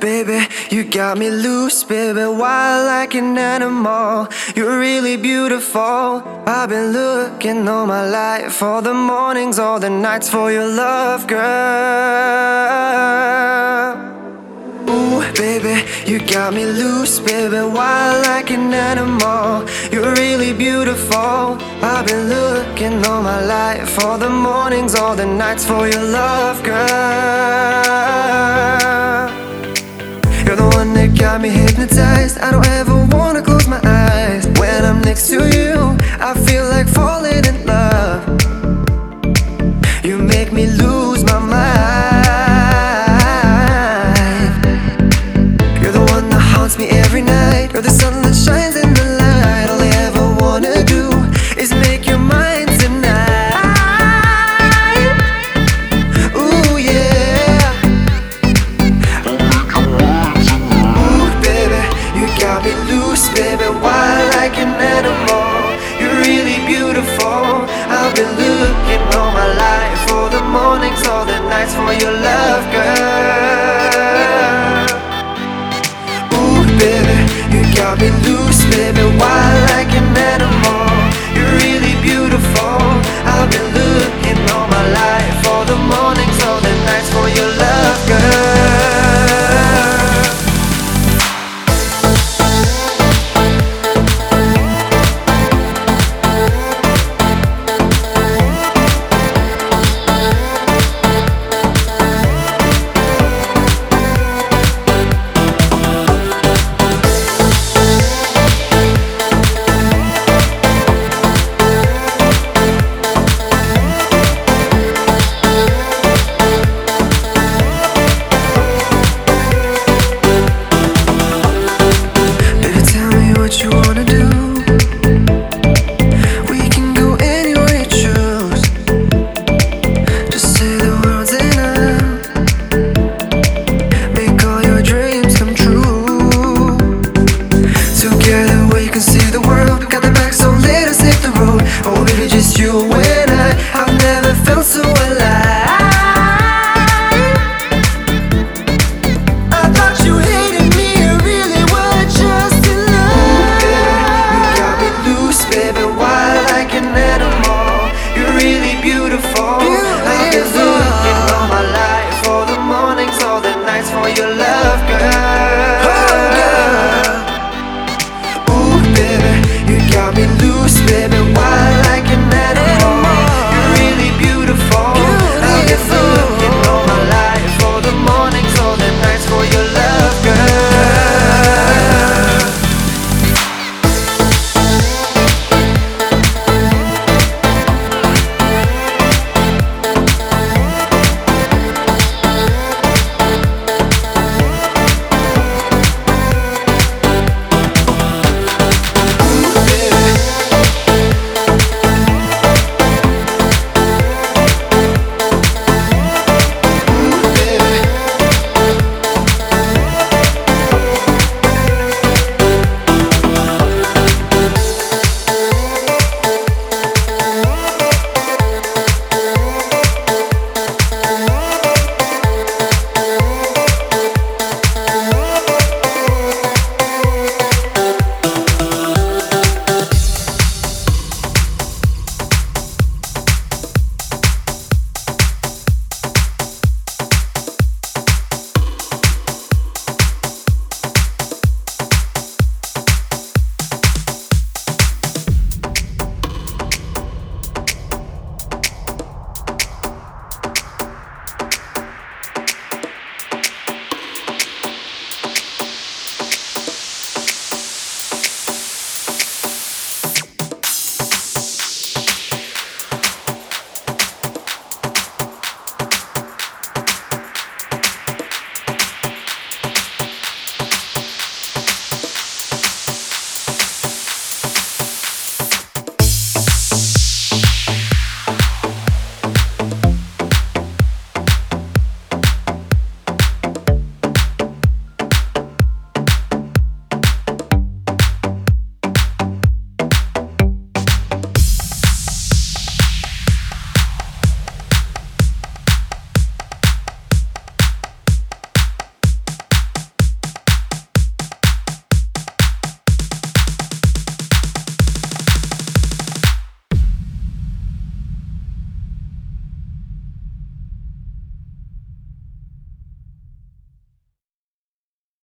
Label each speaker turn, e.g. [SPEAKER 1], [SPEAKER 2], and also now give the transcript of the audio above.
[SPEAKER 1] Baby, you got me loose, baby, wild like an animal. You're really beautiful. I've been looking all my life for the mornings, all the nights for your love, girl. Ooh, baby, you got me loose, baby, wild like an animal. You're really beautiful. I've been looking all my life for the mornings, all the nights for your love, girl. That got me hypnotized. I don't ever wanna close my eyes. When I'm next to you, I feel like falling in love. You make me lose my mind. You're the one that haunts me every night. You're the sun that shines in